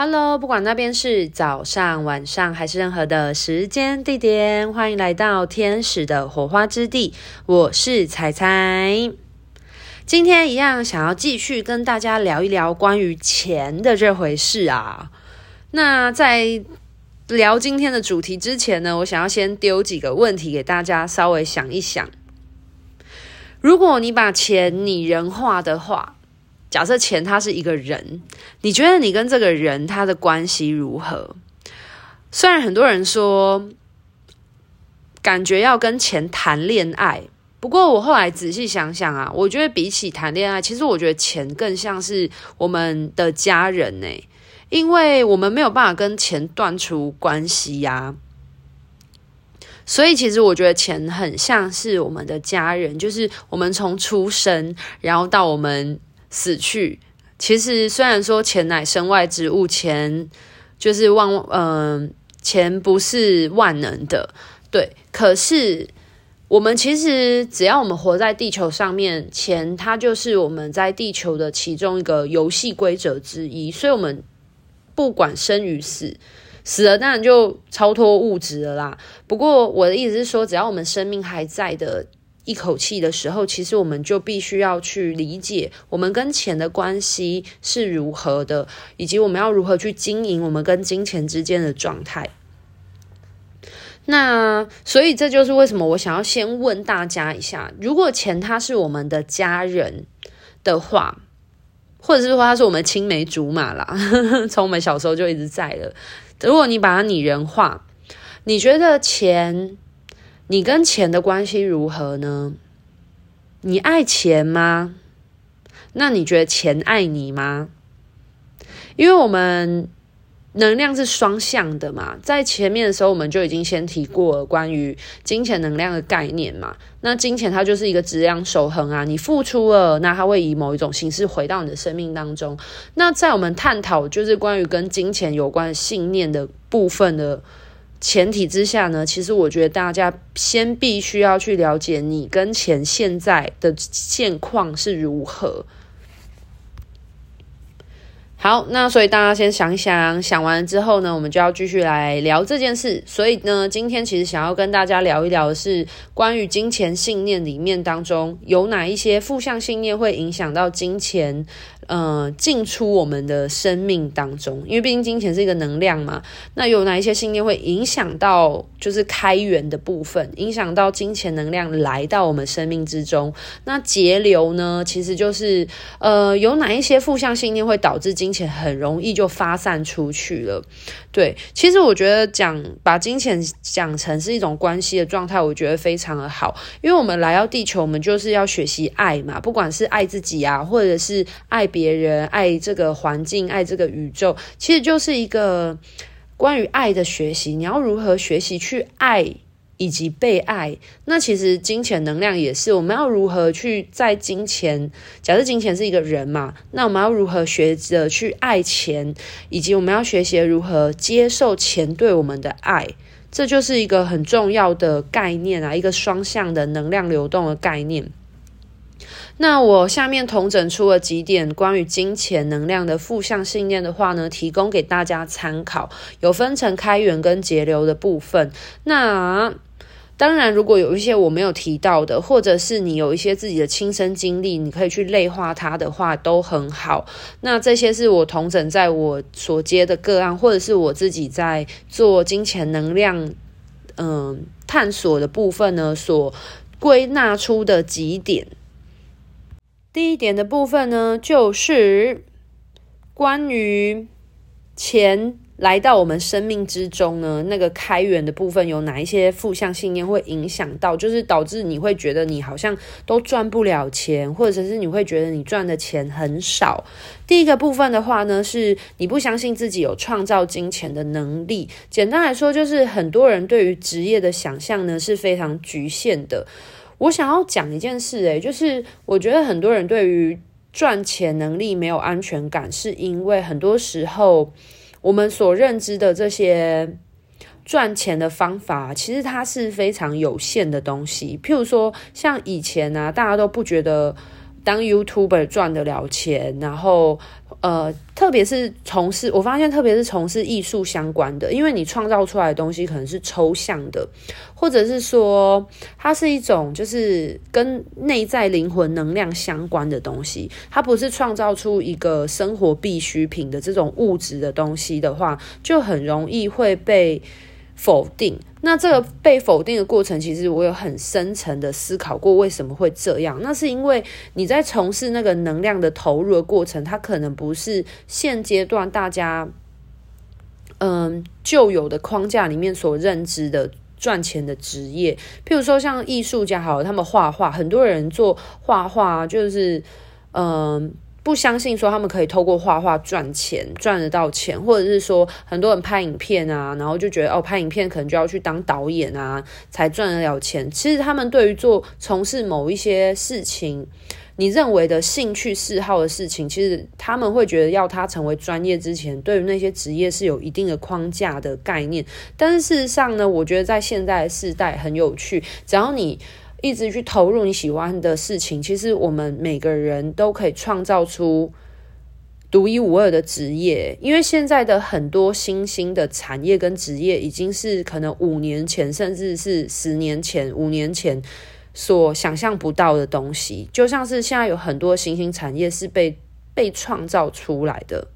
Hello，不管那边是早上、晚上还是任何的时间地点，欢迎来到天使的火花之地。我是彩彩，今天一样想要继续跟大家聊一聊关于钱的这回事啊。那在聊今天的主题之前呢，我想要先丢几个问题给大家稍微想一想。如果你把钱拟人化的话，假设钱他是一个人，你觉得你跟这个人他的关系如何？虽然很多人说感觉要跟钱谈恋爱，不过我后来仔细想想啊，我觉得比起谈恋爱，其实我觉得钱更像是我们的家人呢，因为我们没有办法跟钱断除关系呀。所以其实我觉得钱很像是我们的家人，就是我们从出生，然后到我们。死去，其实虽然说钱乃身外之物，钱就是万嗯、钱不是万能的，对。可是我们其实只要我们活在地球上面，钱它就是我们在地球的其中一个游戏规则之一。所以，我们不管生与死，死了当然就超脱物质了啦。不过我的意思是说，只要我们生命还在的。一口气的时候，其实我们就必须要去理解我们跟钱的关系是如何的，以及我们要如何去经营我们跟金钱之间的状态。那所以这就是为什么我想要先问大家一下：如果钱它是我们的家人的话，或者是说它是我们青梅竹马啦，从我们小时候就一直在了。如果你把它拟人化，你觉得钱？你跟钱的关系如何呢？你爱钱吗？那你觉得钱爱你吗？因为我们能量是双向的嘛，在前面的时候我们就已经先提过了关于金钱能量的概念嘛。那金钱它就是一个质量守恒啊，你付出了，那它会以某一种形式回到你的生命当中。那在我们探讨就是关于跟金钱有关信念的部分的。前提之下呢，其实我觉得大家先必须要去了解你跟钱现在的现况是如何。好，那所以大家先想想，想完之后呢，我们就要继续来聊这件事。所以呢，今天其实想要跟大家聊一聊的是关于金钱信念里面当中有哪一些负向信念会影响到金钱。呃，进出我们的生命当中，因为毕竟金钱是一个能量嘛。那有哪一些信念会影响到，就是开源的部分，影响到金钱能量来到我们生命之中？那节流呢？其实就是呃，有哪一些负向信念会导致金钱很容易就发散出去了？对，其实我觉得讲把金钱讲成是一种关系的状态，我觉得非常的好，因为我们来到地球，我们就是要学习爱嘛，不管是爱自己啊，或者是爱别。人爱这个环境，爱这个宇宙，其实就是一个关于爱的学习。你要如何学习去爱以及被爱？那其实金钱能量也是，我们要如何去在金钱？假设金钱是一个人嘛，那我们要如何学着去爱钱，以及我们要学习如何接受钱对我们的爱？这就是一个很重要的概念啊，一个双向的能量流动的概念。那我下面统整出了几点关于金钱能量的负向信念的话呢，提供给大家参考，有分成开源跟节流的部分。那当然，如果有一些我没有提到的，或者是你有一些自己的亲身经历，你可以去类化它的话，都很好。那这些是我同整在我所接的个案，或者是我自己在做金钱能量嗯探索的部分呢，所归纳出的几点。第一点的部分呢，就是关于钱来到我们生命之中呢，那个开源的部分有哪一些负向信念会影响到，就是导致你会觉得你好像都赚不了钱，或者是你会觉得你赚的钱很少。第一个部分的话呢，是你不相信自己有创造金钱的能力。简单来说，就是很多人对于职业的想象呢是非常局限的。我想要讲一件事，诶，就是我觉得很多人对于赚钱能力没有安全感，是因为很多时候我们所认知的这些赚钱的方法，其实它是非常有限的东西。譬如说，像以前啊，大家都不觉得。当 YouTuber 赚得了钱，然后呃，特别是从事，我发现特别是从事艺术相关的，因为你创造出来的东西可能是抽象的，或者是说它是一种就是跟内在灵魂能量相关的东西，它不是创造出一个生活必需品的这种物质的东西的话，就很容易会被否定。那这个被否定的过程，其实我有很深层的思考过，为什么会这样？那是因为你在从事那个能量的投入的过程，它可能不是现阶段大家嗯旧有的框架里面所认知的赚钱的职业。譬如说，像艺术家，好了，他们画画，很多人做画画就是嗯。不相信说他们可以透过画画赚钱，赚得到钱，或者是说很多人拍影片啊，然后就觉得哦，拍影片可能就要去当导演啊，才赚得了钱。其实他们对于做从事某一些事情，你认为的兴趣嗜好的事情，其实他们会觉得要他成为专业之前，对于那些职业是有一定的框架的概念。但是事实上呢，我觉得在现在的世代很有趣，只要你。一直去投入你喜欢的事情，其实我们每个人都可以创造出独一无二的职业。因为现在的很多新兴的产业跟职业，已经是可能五年前甚至是十年前、五年前所想象不到的东西。就像是现在有很多新兴产业是被被创造出来的。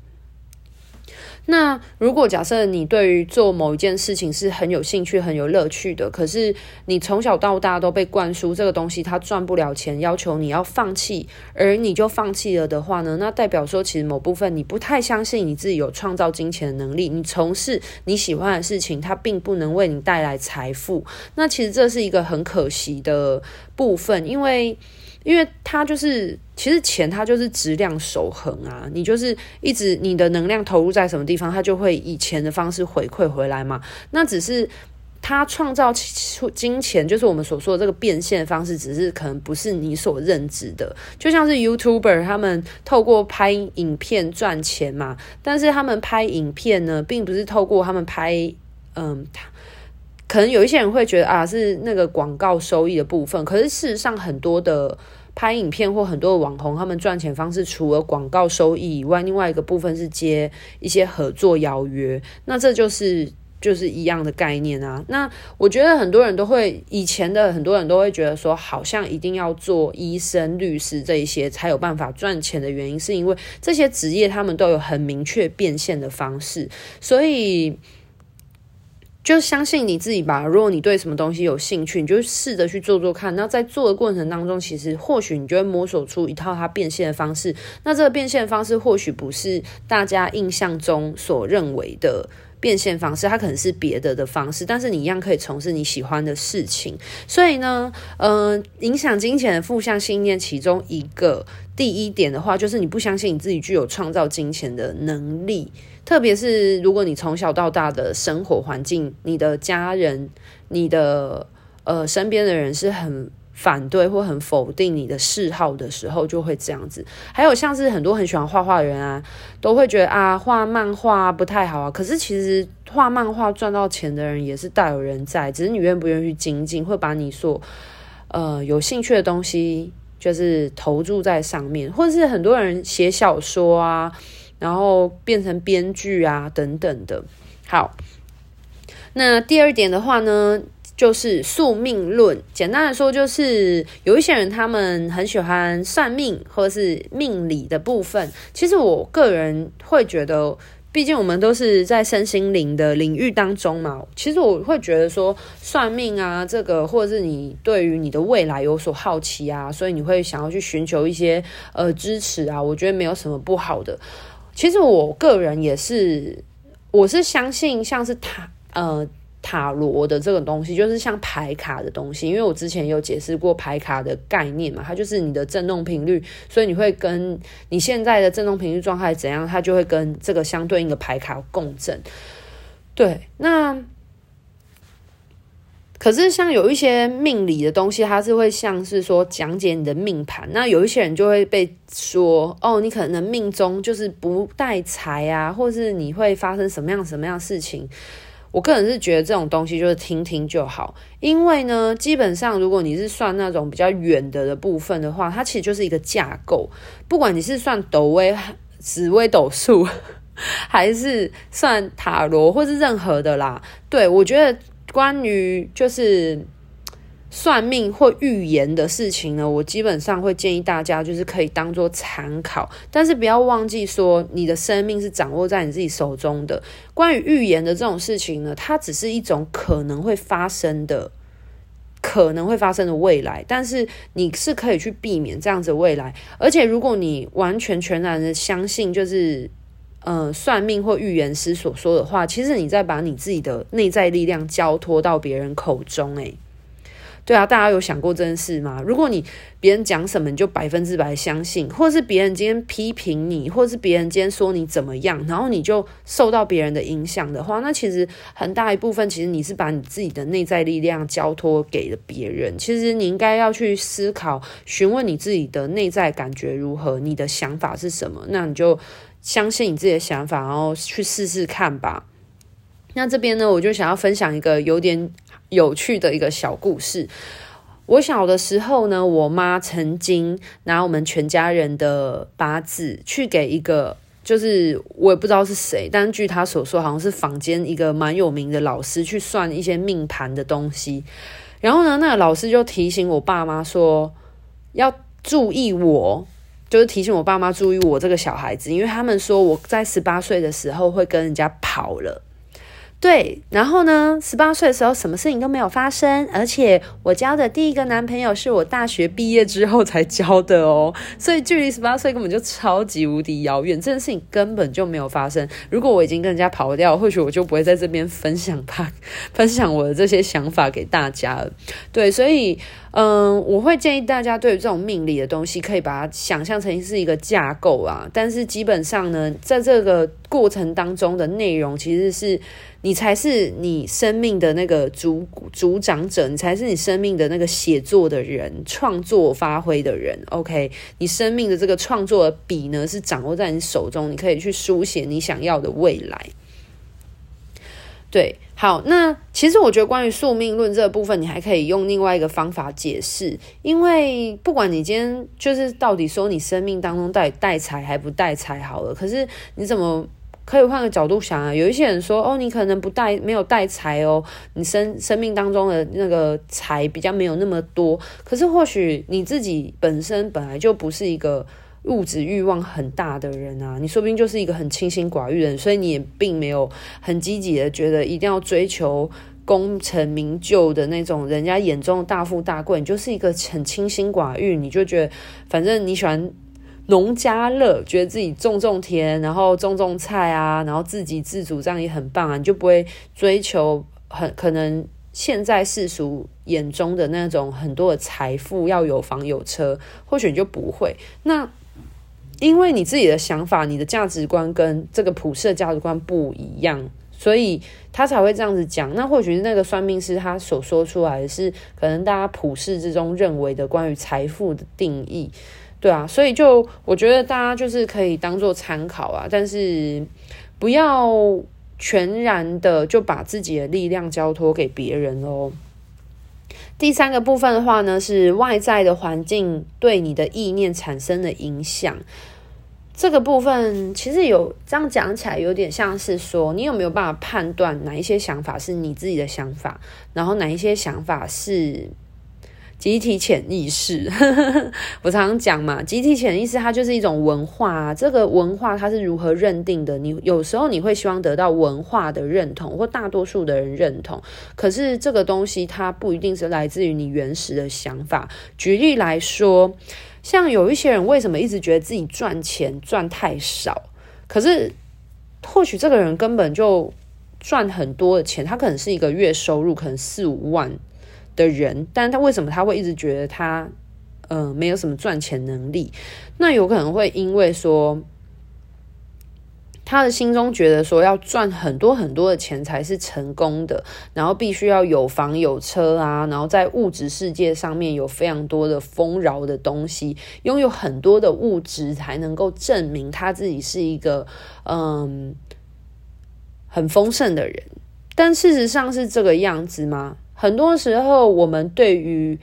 那如果假设你对于做某一件事情是很有兴趣、很有乐趣的，可是你从小到大都被灌输这个东西它赚不了钱，要求你要放弃，而你就放弃了的话呢？那代表说其实某部分你不太相信你自己有创造金钱的能力，你从事你喜欢的事情，它并不能为你带来财富。那其实这是一个很可惜的部分，因为。因为它就是，其实钱它就是质量守恒啊，你就是一直你的能量投入在什么地方，它就会以钱的方式回馈回来嘛。那只是它创造金钱，就是我们所说的这个变现方式，只是可能不是你所认知的。就像是 YouTuber 他们透过拍影片赚钱嘛，但是他们拍影片呢，并不是透过他们拍，嗯，可能有一些人会觉得啊，是那个广告收益的部分。可是事实上，很多的拍影片或很多的网红，他们赚钱方式除了广告收益以外，另外一个部分是接一些合作邀约。那这就是就是一样的概念啊。那我觉得很多人都会，以前的很多人都会觉得说，好像一定要做医生、律师这一些才有办法赚钱的原因，是因为这些职业他们都有很明确变现的方式，所以。就相信你自己吧。如果你对什么东西有兴趣，你就试着去做做看。那在做的过程当中，其实或许你就会摸索出一套它变现的方式。那这个变现方式或许不是大家印象中所认为的变现方式，它可能是别的的方式。但是你一样可以从事你喜欢的事情。所以呢，嗯、呃，影响金钱的负向信念，其中一个第一点的话，就是你不相信你自己具有创造金钱的能力。特别是如果你从小到大的生活环境，你的家人、你的呃身边的人是很反对或很否定你的嗜好的时候，就会这样子。还有像是很多很喜欢画画的人啊，都会觉得啊画漫画不太好啊。可是其实画漫画赚到钱的人也是大有人在，只是你愿不愿意去精进，会把你所呃有兴趣的东西就是投注在上面，或者是很多人写小说啊。然后变成编剧啊，等等的。好，那第二点的话呢，就是宿命论。简单来说，就是有一些人他们很喜欢算命或者是命理的部分。其实我个人会觉得，毕竟我们都是在身心灵的领域当中嘛。其实我会觉得说，算命啊，这个或者是你对于你的未来有所好奇啊，所以你会想要去寻求一些呃支持啊。我觉得没有什么不好的。其实我个人也是，我是相信像是塔呃塔罗的这个东西，就是像牌卡的东西。因为我之前有解释过牌卡的概念嘛，它就是你的振动频率，所以你会跟你现在的振动频率状态怎样，它就会跟这个相对应的牌卡共振。对，那。可是，像有一些命理的东西，它是会像是说讲解你的命盘。那有一些人就会被说，哦，你可能命中就是不带财啊，或是你会发生什么样什么样的事情。我个人是觉得这种东西就是听听就好，因为呢，基本上如果你是算那种比较远的的部分的话，它其实就是一个架构。不管你是算斗威、紫微斗数，还是算塔罗，或是任何的啦，对，我觉得关于就是。算命或预言的事情呢，我基本上会建议大家就是可以当做参考，但是不要忘记说你的生命是掌握在你自己手中的。关于预言的这种事情呢，它只是一种可能会发生的、可能会发生的未来，但是你是可以去避免这样子未来。而且如果你完全全然的相信，就是呃算命或预言师所说的话，其实你在把你自己的内在力量交托到别人口中，诶。对啊，大家有想过这件事吗？如果你别人讲什么你就百分之百相信，或者是别人今天批评你，或者是别人今天说你怎么样，然后你就受到别人的影响的话，那其实很大一部分其实你是把你自己的内在力量交托给了别人。其实你应该要去思考，询问你自己的内在感觉如何，你的想法是什么，那你就相信你自己的想法，然后去试试看吧。那这边呢，我就想要分享一个有点有趣的一个小故事。我小的时候呢，我妈曾经拿我们全家人的八字去给一个，就是我也不知道是谁，但据他所说，好像是坊间一个蛮有名的老师去算一些命盘的东西。然后呢，那个老师就提醒我爸妈说，要注意我，就是提醒我爸妈注意我这个小孩子，因为他们说我在十八岁的时候会跟人家跑了。对，然后呢，十八岁的时候什么事情都没有发生，而且我交的第一个男朋友是我大学毕业之后才交的哦，所以距离十八岁根本就超级无敌遥远，这件事情根本就没有发生。如果我已经跟人家跑掉，或许我就不会在这边分享他 分享我的这些想法给大家了。对，所以。嗯，我会建议大家对于这种命理的东西，可以把它想象成是一个架构啊。但是基本上呢，在这个过程当中的内容，其实是你才是你生命的那个主主掌者，你才是你生命的那个写作的人、创作发挥的人。OK，你生命的这个创作的笔呢，是掌握在你手中，你可以去书写你想要的未来。对，好，那其实我觉得关于宿命论这个部分，你还可以用另外一个方法解释，因为不管你今天就是到底说你生命当中到底带财还不带财好了，可是你怎么可以换个角度想啊？有一些人说，哦，你可能不带没有带财哦，你生生命当中的那个财比较没有那么多，可是或许你自己本身本来就不是一个。物质欲望很大的人啊，你说不定就是一个很清心寡欲的人，所以你也并没有很积极的觉得一定要追求功成名就的那种人家眼中的大富大贵，你就是一个很清心寡欲，你就觉得反正你喜欢农家乐，觉得自己种种田，然后种种菜啊，然后自给自足，这样也很棒啊，你就不会追求很可能现在世俗眼中的那种很多的财富，要有房有车，或许你就不会那。因为你自己的想法、你的价值观跟这个普世的价值观不一样，所以他才会这样子讲。那或许是那个算命师他所说出来的是可能大家普世之中认为的关于财富的定义，对啊。所以就我觉得大家就是可以当做参考啊，但是不要全然的就把自己的力量交托给别人哦。第三个部分的话呢，是外在的环境对你的意念产生的影响。这个部分其实有这样讲起来，有点像是说，你有没有办法判断哪一些想法是你自己的想法，然后哪一些想法是集体潜意识？我常常讲嘛，集体潜意识它就是一种文化啊。这个文化它是如何认定的？你有时候你会希望得到文化的认同，或大多数的人认同。可是这个东西它不一定是来自于你原始的想法。举例来说。像有一些人为什么一直觉得自己赚钱赚太少？可是或许这个人根本就赚很多的钱，他可能是一个月收入可能四五万的人，但他为什么他会一直觉得他呃没有什么赚钱能力？那有可能会因为说。他的心中觉得说要赚很多很多的钱才是成功的，然后必须要有房有车啊，然后在物质世界上面有非常多的丰饶的东西，拥有很多的物质才能够证明他自己是一个嗯很丰盛的人。但事实上是这个样子吗？很多时候，我们对于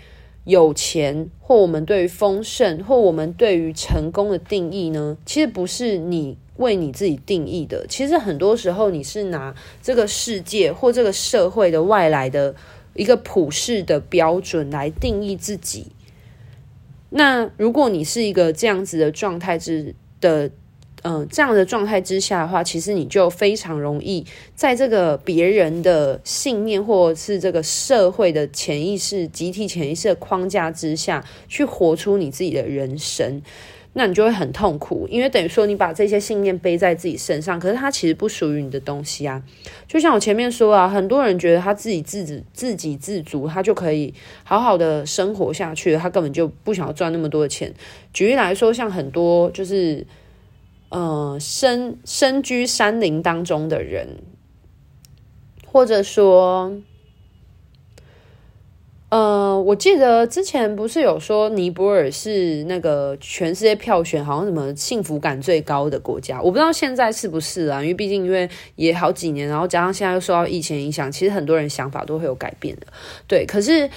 有钱，或我们对于丰盛，或我们对于成功的定义呢，其实不是你为你自己定义的。其实很多时候，你是拿这个世界或这个社会的外来的一个普世的标准来定义自己。那如果你是一个这样子的状态之的。嗯、这样的状态之下的话，其实你就非常容易在这个别人的信念，或者是这个社会的潜意识、集体潜意识的框架之下去活出你自己的人生，那你就会很痛苦，因为等于说你把这些信念背在自己身上，可是它其实不属于你的东西啊。就像我前面说啊，很多人觉得他自己自己自给自足，他就可以好好的生活下去，他根本就不想要赚那么多的钱。举例来说，像很多就是。呃，身身居山林当中的人，或者说，呃，我记得之前不是有说尼泊尔是那个全世界票选好像什么幸福感最高的国家，我不知道现在是不是啊？因为毕竟因为也好几年，然后加上现在又受到疫情影响，其实很多人想法都会有改变的。对，可是，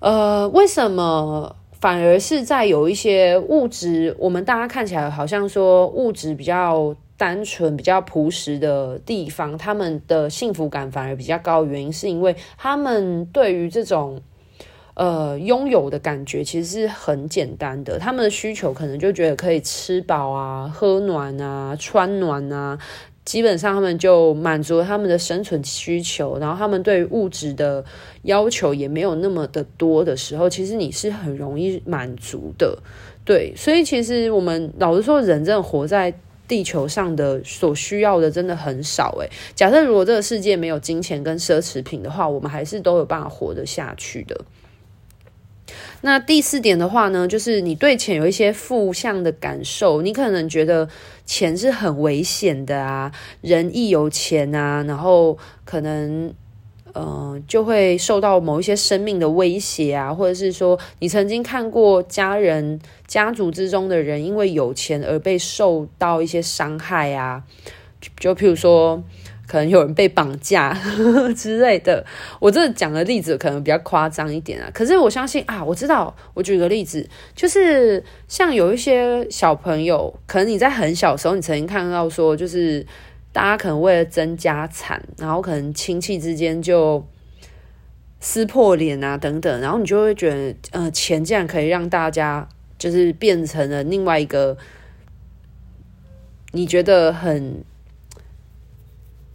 呃，为什么？反而是在有一些物质，我们大家看起来好像说物质比较单纯、比较朴实的地方，他们的幸福感反而比较高。原因是因为他们对于这种呃拥有的感觉其实是很简单的，他们的需求可能就觉得可以吃饱啊、喝暖啊、穿暖啊。基本上，他们就满足了他们的生存需求，然后他们对物质的要求也没有那么的多的时候，其实你是很容易满足的，对。所以，其实我们老实说，人真的活在地球上的所需要的真的很少。诶，假设如果这个世界没有金钱跟奢侈品的话，我们还是都有办法活得下去的。那第四点的话呢，就是你对钱有一些负向的感受，你可能觉得钱是很危险的啊，人一有钱啊，然后可能呃就会受到某一些生命的威胁啊，或者是说你曾经看过家人家族之中的人因为有钱而被受到一些伤害啊，就譬如说。可能有人被绑架 之类的，我这讲的例子可能比较夸张一点啊。可是我相信啊，我知道，我举个例子，就是像有一些小朋友，可能你在很小时候，你曾经看到说，就是大家可能为了争家产，然后可能亲戚之间就撕破脸啊等等，然后你就会觉得，呃，钱竟然可以让大家就是变成了另外一个你觉得很。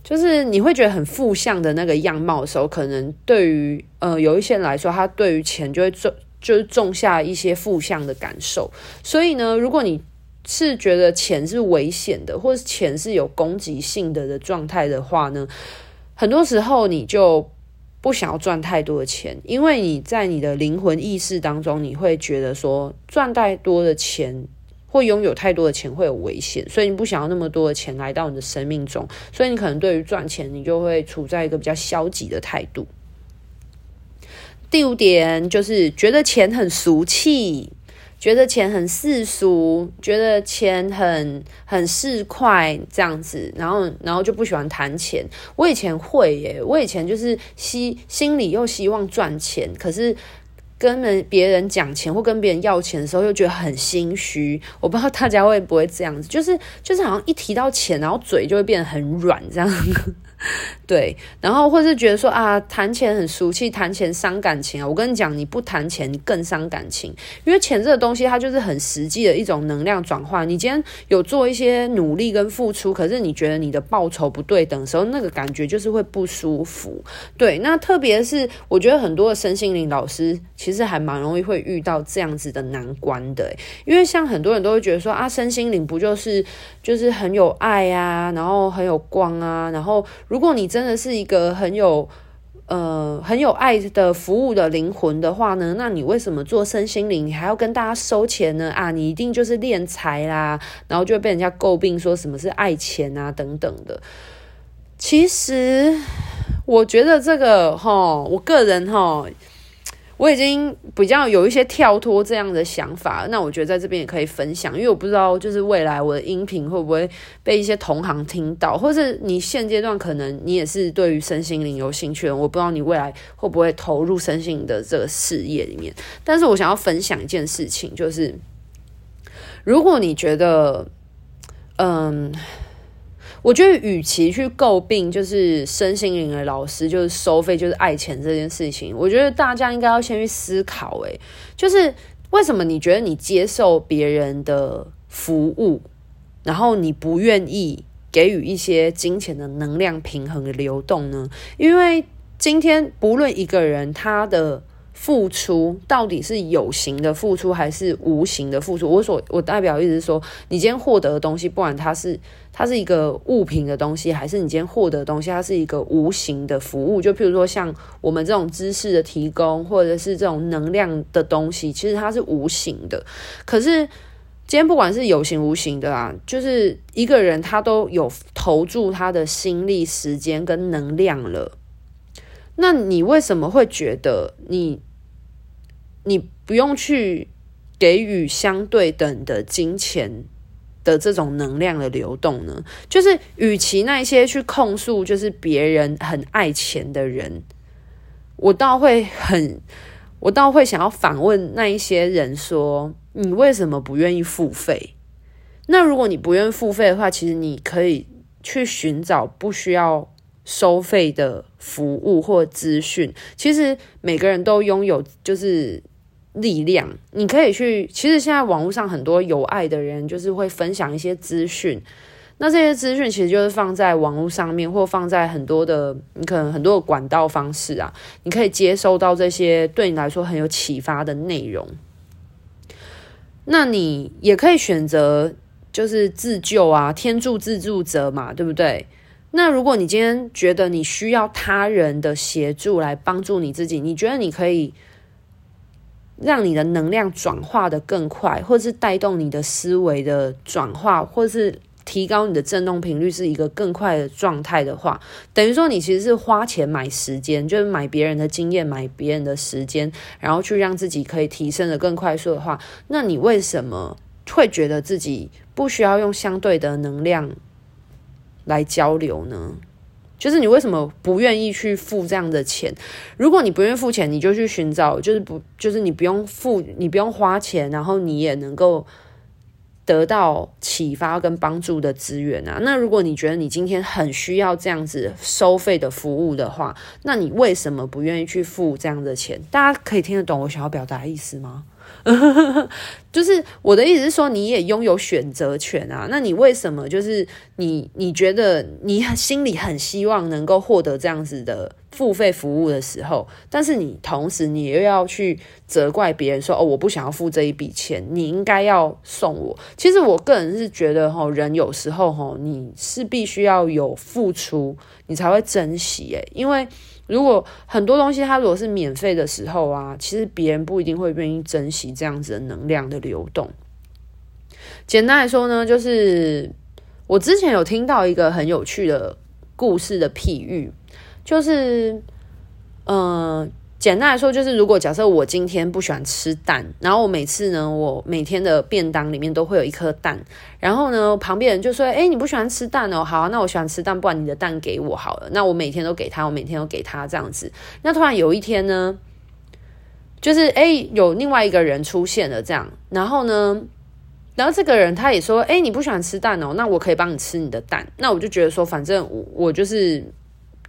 就是你会觉得很负向的那个样貌的时候，可能对于呃有一些人来说，他对于钱就会种就是种下一些负向的感受。所以呢，如果你是觉得钱是危险的，或是钱是有攻击性的的状态的话呢，很多时候你就不想要赚太多的钱，因为你在你的灵魂意识当中，你会觉得说赚太多的钱。会拥有太多的钱会有危险，所以你不想要那么多的钱来到你的生命中，所以你可能对于赚钱，你就会处在一个比较消极的态度。第五点就是觉得钱很俗气，觉得钱很世俗，觉得钱很很市侩这样子，然后然后就不喜欢谈钱。我以前会耶，我以前就是希心里又希望赚钱，可是。跟人别人讲钱或跟别人要钱的时候，又觉得很心虚。我不知道大家会不会这样子，就是就是好像一提到钱，然后嘴就会变得很软这样。对，然后或是觉得说啊，谈钱很俗气，谈钱伤感情啊。我跟你讲，你不谈钱，更伤感情，因为钱这个东西，它就是很实际的一种能量转换。你今天有做一些努力跟付出，可是你觉得你的报酬不对等的时候，那个感觉就是会不舒服。对，那特别是我觉得很多的身心灵老师，其实还蛮容易会遇到这样子的难关的，因为像很多人都会觉得说啊，身心灵不就是就是很有爱啊，然后很有光啊，然后。如果你真的是一个很有呃很有爱的服务的灵魂的话呢，那你为什么做身心灵，你还要跟大家收钱呢？啊，你一定就是敛财啦，然后就被人家诟病说什么是爱钱啊等等的。其实我觉得这个哈，我个人齁，我已经比较有一些跳脱这样的想法。那我觉得在这边也可以分享，因为我不知道就是未来我的音频会不会被一些同行听到，或是你现阶段可能你也是对于身心灵有兴趣，我不知道你未来会不会投入身心的这个事业里面。但是我想要分享一件事情，就是如果你觉得，嗯。我觉得，与其去诟病就是身心灵的老师就是收费就是爱钱这件事情，我觉得大家应该要先去思考，诶，就是为什么你觉得你接受别人的服务，然后你不愿意给予一些金钱的能量平衡的流动呢？因为今天不论一个人他的。付出到底是有形的付出还是无形的付出？我所我代表意思是说，你今天获得的东西，不管它是它是一个物品的东西，还是你今天获得的东西，它是一个无形的服务。就譬如说，像我们这种知识的提供，或者是这种能量的东西，其实它是无形的。可是今天不管是有形无形的啊，就是一个人他都有投注他的心力、时间跟能量了，那你为什么会觉得你？你不用去给予相对等的金钱的这种能量的流动呢？就是与其那些去控诉，就是别人很爱钱的人，我倒会很，我倒会想要反问那一些人说：你为什么不愿意付费？那如果你不愿意付费的话，其实你可以去寻找不需要收费的服务或资讯。其实每个人都拥有，就是。力量，你可以去。其实现在网络上很多有爱的人，就是会分享一些资讯。那这些资讯其实就是放在网络上面，或放在很多的，你可能很多的管道方式啊，你可以接收到这些对你来说很有启发的内容。那你也可以选择就是自救啊，天助自助者嘛，对不对？那如果你今天觉得你需要他人的协助来帮助你自己，你觉得你可以。让你的能量转化的更快，或是带动你的思维的转化，或是提高你的振动频率，是一个更快的状态的话，等于说你其实是花钱买时间，就是买别人的经验，买别人的时间，然后去让自己可以提升的更快速的话，那你为什么会觉得自己不需要用相对的能量来交流呢？就是你为什么不愿意去付这样的钱？如果你不愿意付钱，你就去寻找，就是不，就是你不用付，你不用花钱，然后你也能够得到启发跟帮助的资源啊。那如果你觉得你今天很需要这样子收费的服务的话，那你为什么不愿意去付这样的钱？大家可以听得懂我想要表达的意思吗？就是我的意思是说，你也拥有选择权啊。那你为什么就是你？你觉得你心里很希望能够获得这样子的付费服务的时候，但是你同时你又要去责怪别人说：“哦，我不想要付这一笔钱，你应该要送我。”其实我个人是觉得，哈，人有时候哈，你是必须要有付出，你才会珍惜。诶，因为。如果很多东西它如果是免费的时候啊，其实别人不一定会愿意珍惜这样子的能量的流动。简单来说呢，就是我之前有听到一个很有趣的故事的譬喻，就是嗯。简单来说，就是如果假设我今天不喜欢吃蛋，然后我每次呢，我每天的便当里面都会有一颗蛋，然后呢，旁边人就说：“哎，你不喜欢吃蛋哦，好，那我喜欢吃蛋，不然你的蛋给我好了。”那我每天都给他，我每天都给他这样子。那突然有一天呢，就是哎，有另外一个人出现了，这样，然后呢，然后这个人他也说：“哎，你不喜欢吃蛋哦，那我可以帮你吃你的蛋。”那我就觉得说，反正我我就是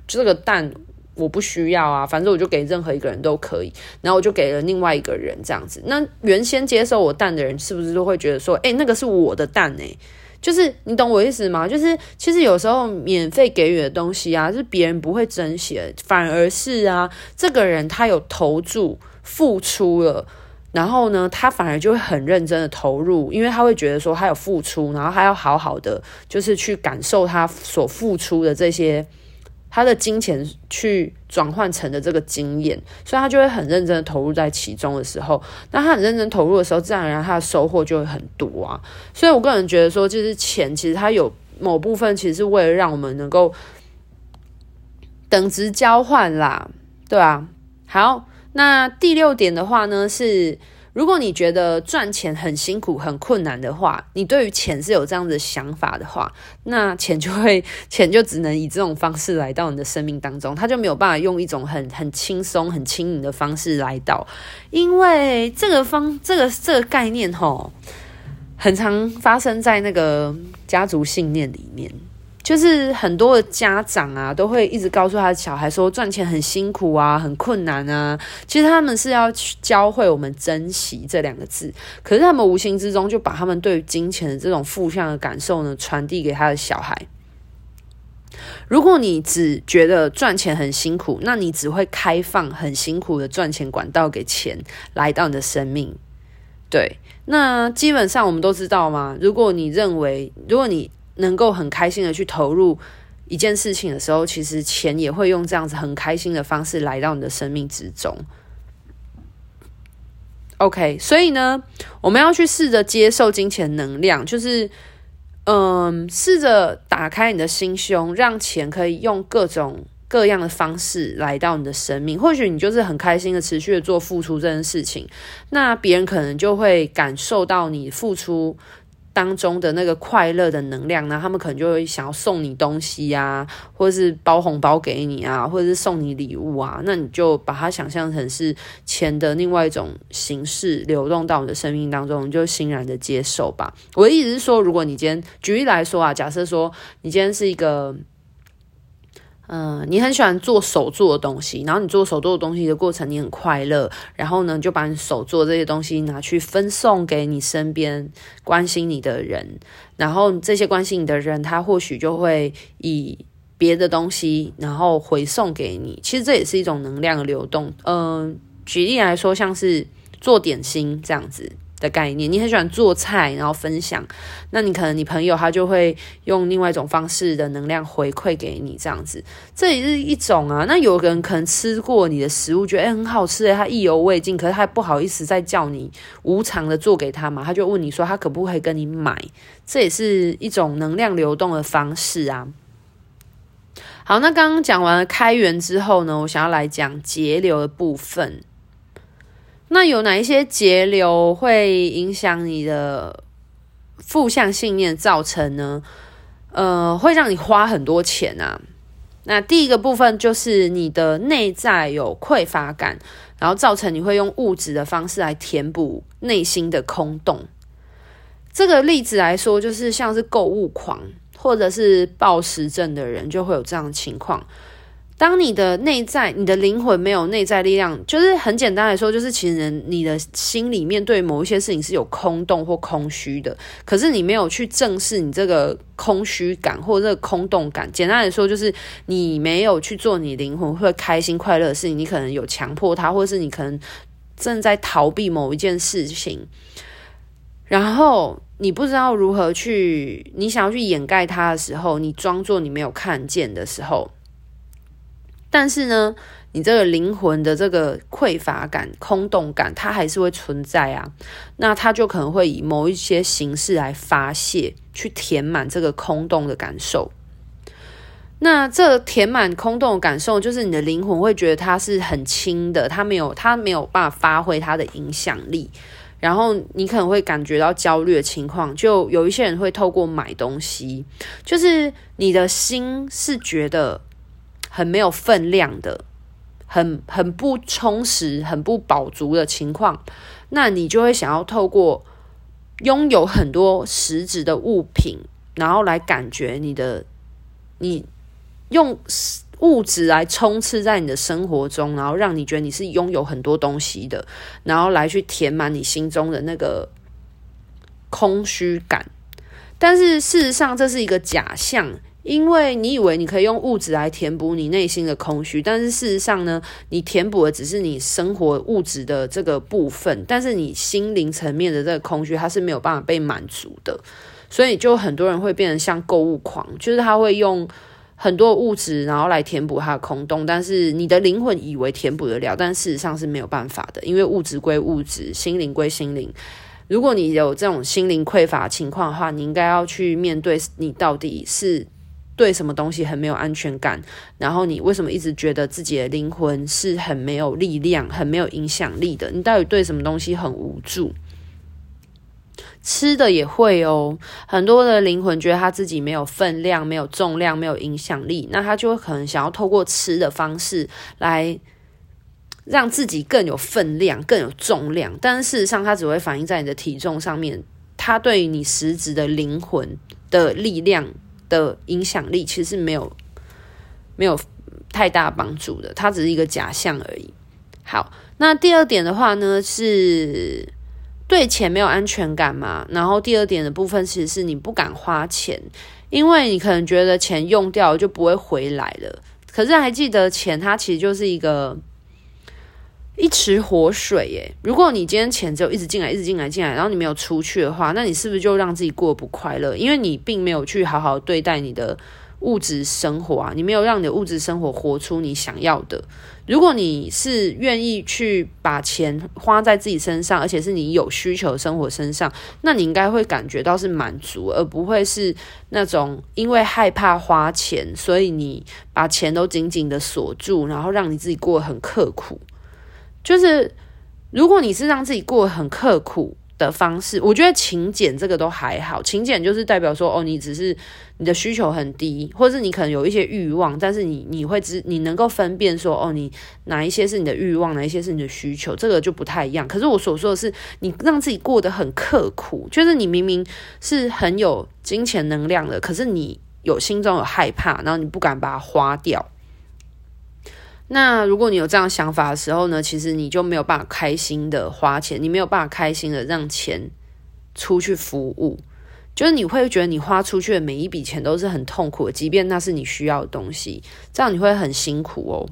这个蛋。我不需要啊，反正我就给任何一个人都可以，然后我就给了另外一个人这样子。那原先接受我蛋的人是不是都会觉得说，诶，那个是我的蛋诶？就是你懂我意思吗？就是其实有时候免费给予的东西啊，是别人不会珍惜的，反而是啊，这个人他有投注付出了，然后呢，他反而就会很认真的投入，因为他会觉得说他有付出，然后他要好好的就是去感受他所付出的这些。他的金钱去转换成的这个经验，所以他就会很认真的投入在其中的时候，那他很认真投入的时候，自然而然他的收获就会很多啊。所以我个人觉得说，就是钱其实它有某部分其实是为了让我们能够等值交换啦，对啊。好，那第六点的话呢是。如果你觉得赚钱很辛苦、很困难的话，你对于钱是有这样的想法的话，那钱就会 钱就只能以这种方式来到你的生命当中，它就没有办法用一种很很轻松、很轻盈的方式来到，因为这个方这个这个概念吼，很常发生在那个家族信念里面。就是很多的家长啊，都会一直告诉他的小孩说，赚钱很辛苦啊，很困难啊。其实他们是要去教会我们珍惜这两个字，可是他们无形之中就把他们对于金钱的这种负向的感受呢，传递给他的小孩。如果你只觉得赚钱很辛苦，那你只会开放很辛苦的赚钱管道给钱来到你的生命。对，那基本上我们都知道嘛，如果你认为，如果你能够很开心的去投入一件事情的时候，其实钱也会用这样子很开心的方式来到你的生命之中。OK，所以呢，我们要去试着接受金钱能量，就是嗯，试着打开你的心胸，让钱可以用各种各样的方式来到你的生命。或许你就是很开心的持续的做付出这件事情，那别人可能就会感受到你付出当中的那个快乐的能量呢，他们可能就会想要送你东西呀、或者是包红包给你啊，或者是送你礼物啊，那你就把它想象成是钱的另外一种形式流动到你的生命当中，你就欣然的接受吧。我的意思是说，如果你今天举例来说啊，假设说你今天是一个。嗯，你很喜欢做手做的东西，然后你做手做的东西的过程，你很快乐，然后呢，就把你手做这些东西拿去分送给你身边关心你的人，然后这些关心你的人，他或许就会以别的东西，然后回送给你。其实这也是一种能量流动。嗯，举例来说，像是做点心这样子。的概念，你很喜欢做菜，然后分享，那你可能你朋友他就会用另外一种方式的能量回馈给你，这样子，这也是一种啊。那有个人可能吃过你的食物，觉得诶很好吃诶，他意犹未尽，可是他不好意思再叫你无偿的做给他嘛，他就问你说他可不可以跟你买，这也是一种能量流动的方式啊。好，那刚刚讲完了开源之后呢，我想要来讲节流的部分。那有哪一些节流会影响你的负向信念造成呢？呃，会让你花很多钱啊。那第一个部分就是你的内在有匮乏感，然后造成你会用物质的方式来填补内心的空洞。这个例子来说，就是像是购物狂或者是暴食症的人，就会有这样的情况。当你的内在、你的灵魂没有内在力量，就是很简单来说，就是其实你的心里面对某一些事情是有空洞或空虚的，可是你没有去正视你这个空虚感或者这个空洞感。简单来说，就是你没有去做你灵魂会开心快乐的事情，你可能有强迫他，或者是你可能正在逃避某一件事情，然后你不知道如何去，你想要去掩盖它的时候，你装作你没有看见的时候。但是呢，你这个灵魂的这个匮乏感、空洞感，它还是会存在啊。那它就可能会以某一些形式来发泄，去填满这个空洞的感受。那这填满空洞的感受，就是你的灵魂会觉得它是很轻的，它没有，它没有办法发挥它的影响力。然后你可能会感觉到焦虑的情况，就有一些人会透过买东西，就是你的心是觉得。很没有分量的，很很不充实、很不饱足的情况，那你就会想要透过拥有很多实质的物品，然后来感觉你的，你用物质来充斥在你的生活中，然后让你觉得你是拥有很多东西的，然后来去填满你心中的那个空虚感。但是事实上，这是一个假象。因为你以为你可以用物质来填补你内心的空虚，但是事实上呢，你填补的只是你生活物质的这个部分，但是你心灵层面的这个空虚，它是没有办法被满足的。所以就很多人会变成像购物狂，就是他会用很多物质，然后来填补他的空洞。但是你的灵魂以为填补得了，但事实上是没有办法的，因为物质归物质，心灵归心灵。如果你有这种心灵匮乏情况的话，你应该要去面对你到底是。对什么东西很没有安全感，然后你为什么一直觉得自己的灵魂是很没有力量、很没有影响力的？你到底对什么东西很无助？吃的也会哦，很多的灵魂觉得他自己没有分量、没有重量、没有影响力，那他就会可能想要透过吃的方式来让自己更有分量、更有重量。但事实上，它只会反映在你的体重上面，它对于你实质的灵魂的力量的影响力其实是没有没有太大帮助的，它只是一个假象而已。好，那第二点的话呢是。对钱没有安全感嘛？然后第二点的部分其实是你不敢花钱，因为你可能觉得钱用掉就不会回来了。可是还记得钱，它其实就是一个一池活水耶。如果你今天钱只有一直进来、一直进来、进来，然后你没有出去的话，那你是不是就让自己过得不快乐？因为你并没有去好好对待你的物质生活啊，你没有让你的物质生活活出你想要的。如果你是愿意去把钱花在自己身上，而且是你有需求的生活身上，那你应该会感觉到是满足，而不会是那种因为害怕花钱，所以你把钱都紧紧的锁住，然后让你自己过得很刻苦。就是如果你是让自己过很刻苦的方式，我觉得勤俭这个都还好。勤俭就是代表说，哦，你只是你的需求很低，或者是你可能有一些欲望，但是你你会知你能够分辨说，哦，你哪一些是你的欲望，哪一些是你的需求，这个就不太一样。可是我所说的是，你让自己过得很刻苦，就是你明明是很有金钱能量的，可是你有心中有害怕，然后你不敢把它花掉。那如果你有这样想法的时候呢，其实你就没有办法开心的花钱，你没有办法开心的让钱出去服务。就是你会觉得你花出去的每一笔钱都是很痛苦的，即便那是你需要的东西，这样你会很辛苦哦。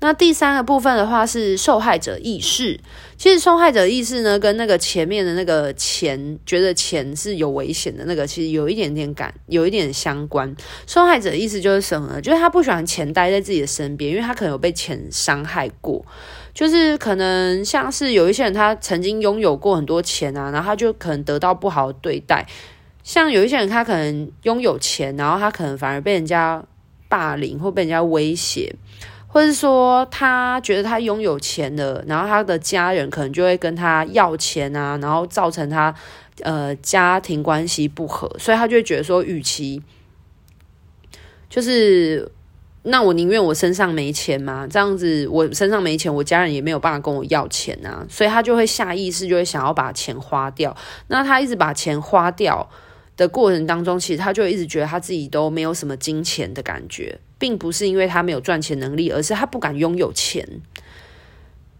那第三个部分的话是受害者意识。其实受害者意识呢，跟那个前面的那个钱，觉得钱是有危险的那个，其实有一点点感，有一点相关。受害者意识就是什么呢？就是他不喜欢钱待在自己的身边，因为他可能有被钱伤害过。就是可能像是有一些人，他曾经拥有过很多钱啊，然后他就可能得到不好的对待。像有一些人，他可能拥有钱，然后他可能反而被人家霸凌或被人家威胁，或者是说他觉得他拥有钱了，然后他的家人可能就会跟他要钱啊，然后造成他呃家庭关系不和，所以他就会觉得说，与其就是那我宁愿我身上没钱嘛，这样子我身上没钱，我家人也没有办法跟我要钱啊，所以他就会下意识就会想要把钱花掉，那他一直把钱花掉。的过程当中，其实他就一直觉得他自己都没有什么金钱的感觉，并不是因为他没有赚钱能力，而是他不敢拥有钱。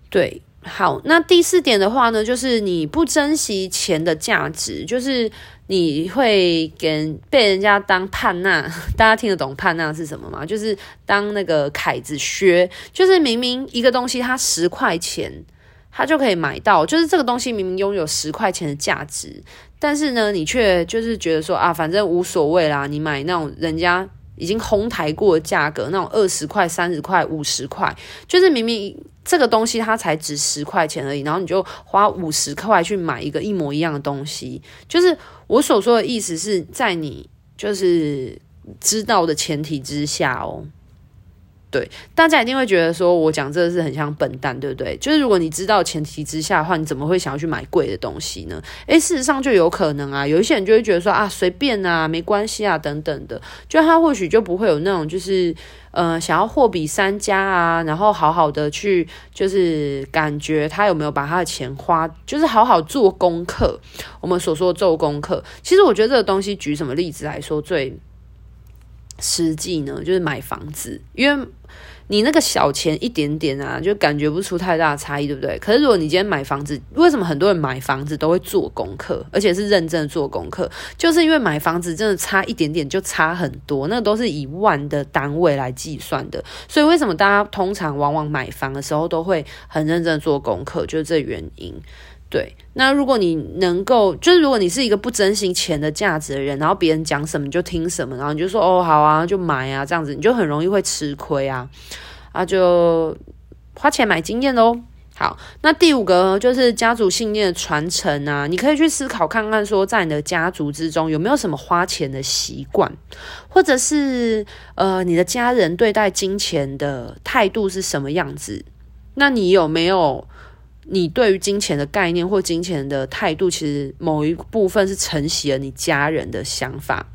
对，好，那第四点的话呢，就是你不珍惜钱的价值，就是你会给被人家当判纳，大家听得懂判纳是什么吗？就是当那个凯子削，就是明明一个东西它十块钱，他就可以买到，就是这个东西明明拥有十块钱的价值。但是呢，你却就是觉得说啊，反正无所谓啦。你买那种人家已经哄抬过的价格，那种二十块、三十块、五十块，就是明明这个东西它才值十块钱而已，然后你就花五十块去买一个一模一样的东西。就是我所说的意思是在你就是知道的前提之下哦。对，大家一定会觉得说，我讲这个是很像笨蛋，对不对？就是如果你知道前提之下的话，你怎么会想要去买贵的东西呢？诶，事实上就有可能啊，有一些人就会觉得说啊，随便啊，没关系啊，等等的，就他或许就不会有那种就是呃，想要货比三家啊，然后好好的去就是感觉他有没有把他的钱花，就是好好做功课。我们所说做功课，其实我觉得这个东西举什么例子来说最实际呢？就是买房子，因为。你那个小钱一点点啊，就感觉不出太大差异，对不对？可是如果你今天买房子，为什么很多人买房子都会做功课，而且是认真做功课？就是因为买房子真的差一点点就差很多，那都是以万的单位来计算的。所以为什么大家通常往往买房的时候都会很认真做功课，就是这原因。对，那如果你能够，就是如果你是一个不珍惜钱的价值的人，然后别人讲什么你就听什么，然后你就说哦好啊，就买啊，这样子你就很容易会吃亏啊，啊就花钱买经验喽。好，那第五个就是家族信念的传承啊，你可以去思考看看，说在你的家族之中有没有什么花钱的习惯，或者是呃，你的家人对待金钱的态度是什么样子？那你有没有你对于金钱的概念或金钱的态度，其实某一部分是承袭了你家人的想法？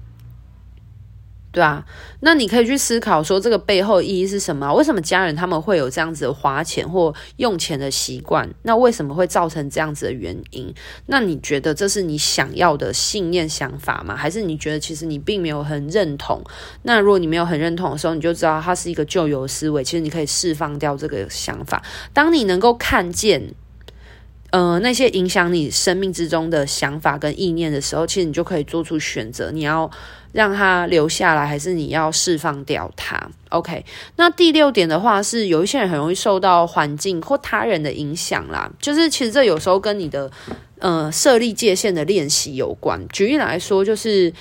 对啊，那你可以去思考说这个背后意义是什么？为什么家人他们会有这样子花钱或用钱的习惯？那为什么会造成这样子的原因？那你觉得这是你想要的信念想法吗？还是你觉得其实你并没有很认同？那如果你没有很认同的时候，你就知道它是一个旧有思维。其实你可以释放掉这个想法。当你能够看见，呃，那些影响你生命之中的想法跟意念的时候，其实你就可以做出选择。你要。让他留下来，还是你要释放掉他？OK，那第六点的话是，有一些人很容易受到环境或他人的影响啦。就是其实这有时候跟你的呃设立界限的练习有关。举例来说，就是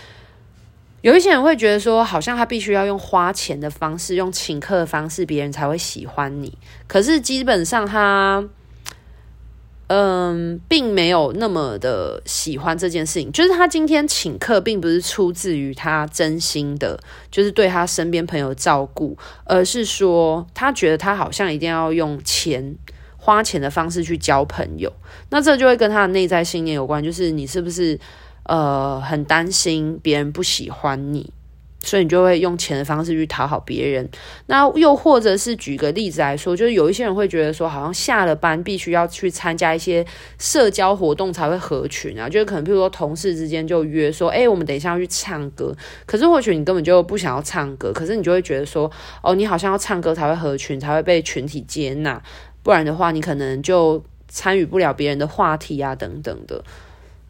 有一些人会觉得说，好像他必须要用花钱的方式，用请客的方式，别人才会喜欢你。可是基本上他。嗯，并没有那么的喜欢这件事情。就是他今天请客，并不是出自于他真心的，就是对他身边朋友照顾，而是说他觉得他好像一定要用钱花钱的方式去交朋友。那这就会跟他的内在信念有关，就是你是不是呃很担心别人不喜欢你？所以你就会用钱的方式去讨好别人，那又或者是举个例子来说，就是有一些人会觉得说，好像下了班必须要去参加一些社交活动才会合群啊，就是可能比如说同事之间就约说，哎，我们等一下要去唱歌，可是或许你根本就不想要唱歌，可是你就会觉得说，哦，你好像要唱歌才会合群，才会被群体接纳，不然的话你可能就参与不了别人的话题啊等等的，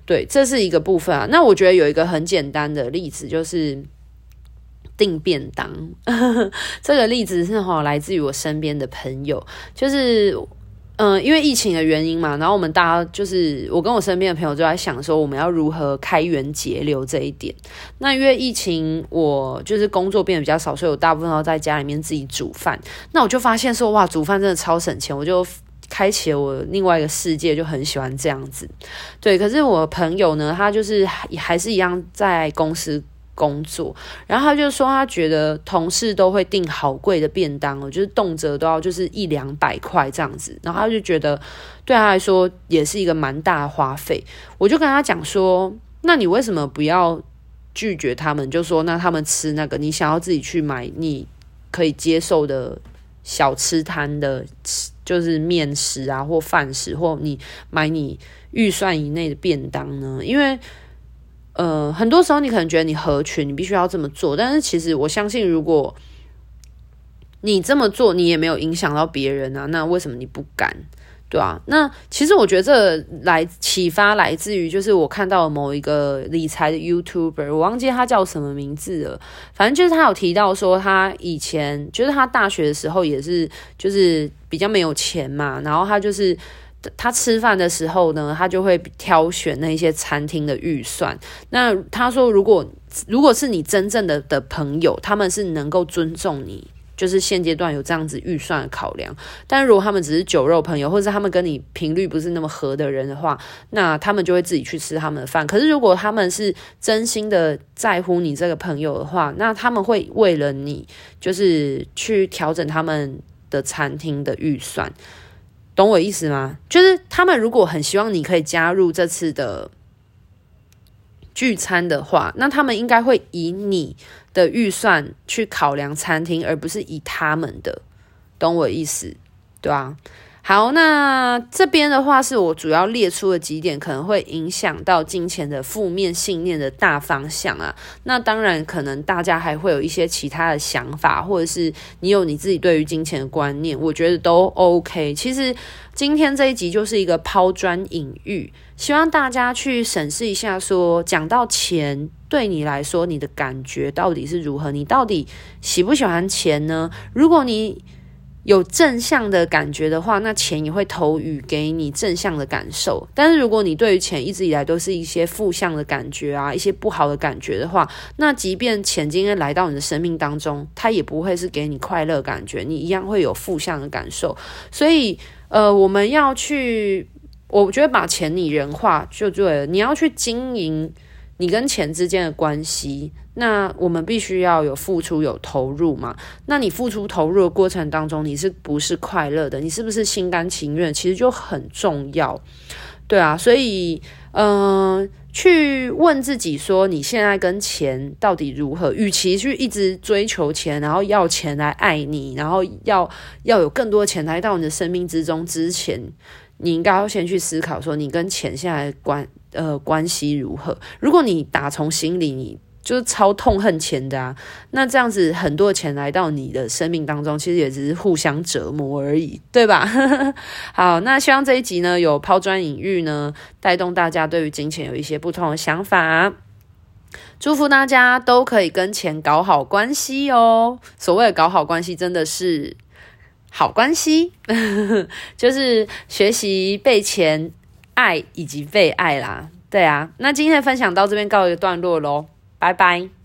对，这是一个部分啊。那我觉得有一个很简单的例子就是。订便当，这个例子是哈来自于我身边的朋友，就是嗯、因为疫情的原因嘛，然后我们大家就是我跟我身边的朋友就在想说，我们要如何开源节流这一点。那因为疫情，我就是工作变得比较少，所以我大部分都在家里面自己煮饭。那我就发现说，哇，煮饭真的超省钱，我就开启了我另外一个世界，就很喜欢这样子。对，可是我朋友呢，他就是还还是一样在公司。工作，然后他就说，他觉得同事都会订好贵的便当哦，就是动辄都要就是一两百块这样子，然后他就觉得对他来说也是一个蛮大的花费。我就跟他讲说，那你为什么不要拒绝他们？就说那他们吃那个，你想要自己去买你可以接受的小吃摊的，就是面食啊或饭食，或你买你预算以内的便当呢？因为呃，很多时候你可能觉得你合群，你必须要这么做，但是其实我相信，如果你这么做，你也没有影响到别人啊，那为什么你不敢？对啊，那其实我觉得这来启发来自于，就是我看到某一个理财的 YouTuber，我忘记他叫什么名字了，反正就是他有提到说，他以前就是他大学的时候也是，就是比较没有钱嘛，然后他就是。他吃饭的时候呢，他就会挑选那些餐厅的预算。那他说，如果如果是你真正的的朋友，他们是能够尊重你，就是现阶段有这样子预算的考量。但如果他们只是酒肉朋友，或者他们跟你频率不是那么合的人的话，那他们就会自己去吃他们的饭。可是如果他们是真心的在乎你这个朋友的话，那他们会为了你，就是去调整他们的餐厅的预算。懂我意思吗？就是他们如果很希望你可以加入这次的聚餐的话，那他们应该会以你的预算去考量餐厅，而不是以他们的。懂我意思，对吧？好，那这边的话是我主要列出的几点，可能会影响到金钱的负面信念的大方向啊。那当然，可能大家还会有一些其他的想法，或者是你有你自己对于金钱的观念，我觉得都 OK。其实今天这一集就是一个抛砖引玉，希望大家去审视一下说，说讲到钱对你来说，你的感觉到底是如何？你到底喜不喜欢钱呢？如果你有正向的感觉的话，那钱也会投予给你正向的感受。但是如果你对于钱一直以来都是一些负向的感觉啊，一些不好的感觉的话，那即便钱今天来到你的生命当中，它也不会是给你快乐感觉，你一样会有负向的感受。所以，呃，我们要去，我觉得把钱拟人化就对了。你要去经营你跟钱之间的关系，那我们必须要有付出、有投入嘛。那你付出投入的过程当中，你是不是快乐的？你是不是心甘情愿？其实就很重要，对啊。所以，嗯、去问自己说，你现在跟钱到底如何？与其去一直追求钱，然后要钱来爱你，然后要要有更多钱来到你的生命之中之前，你应该要先去思考说，你跟钱现在关呃关系如何？如果你打从心里你。就是超痛恨钱的啊，那这样子很多钱来到你的生命当中，其实也只是互相折磨而已，对吧？好，那希望这一集呢有抛砖引玉呢，带动大家对于金钱有一些不同的想法。祝福大家都可以跟钱搞好关系哦。所谓的搞好关系，真的是好关系，就是学习被钱爱以及被爱啦。对啊，那今天的分享到这边告一个段落喽。拜拜。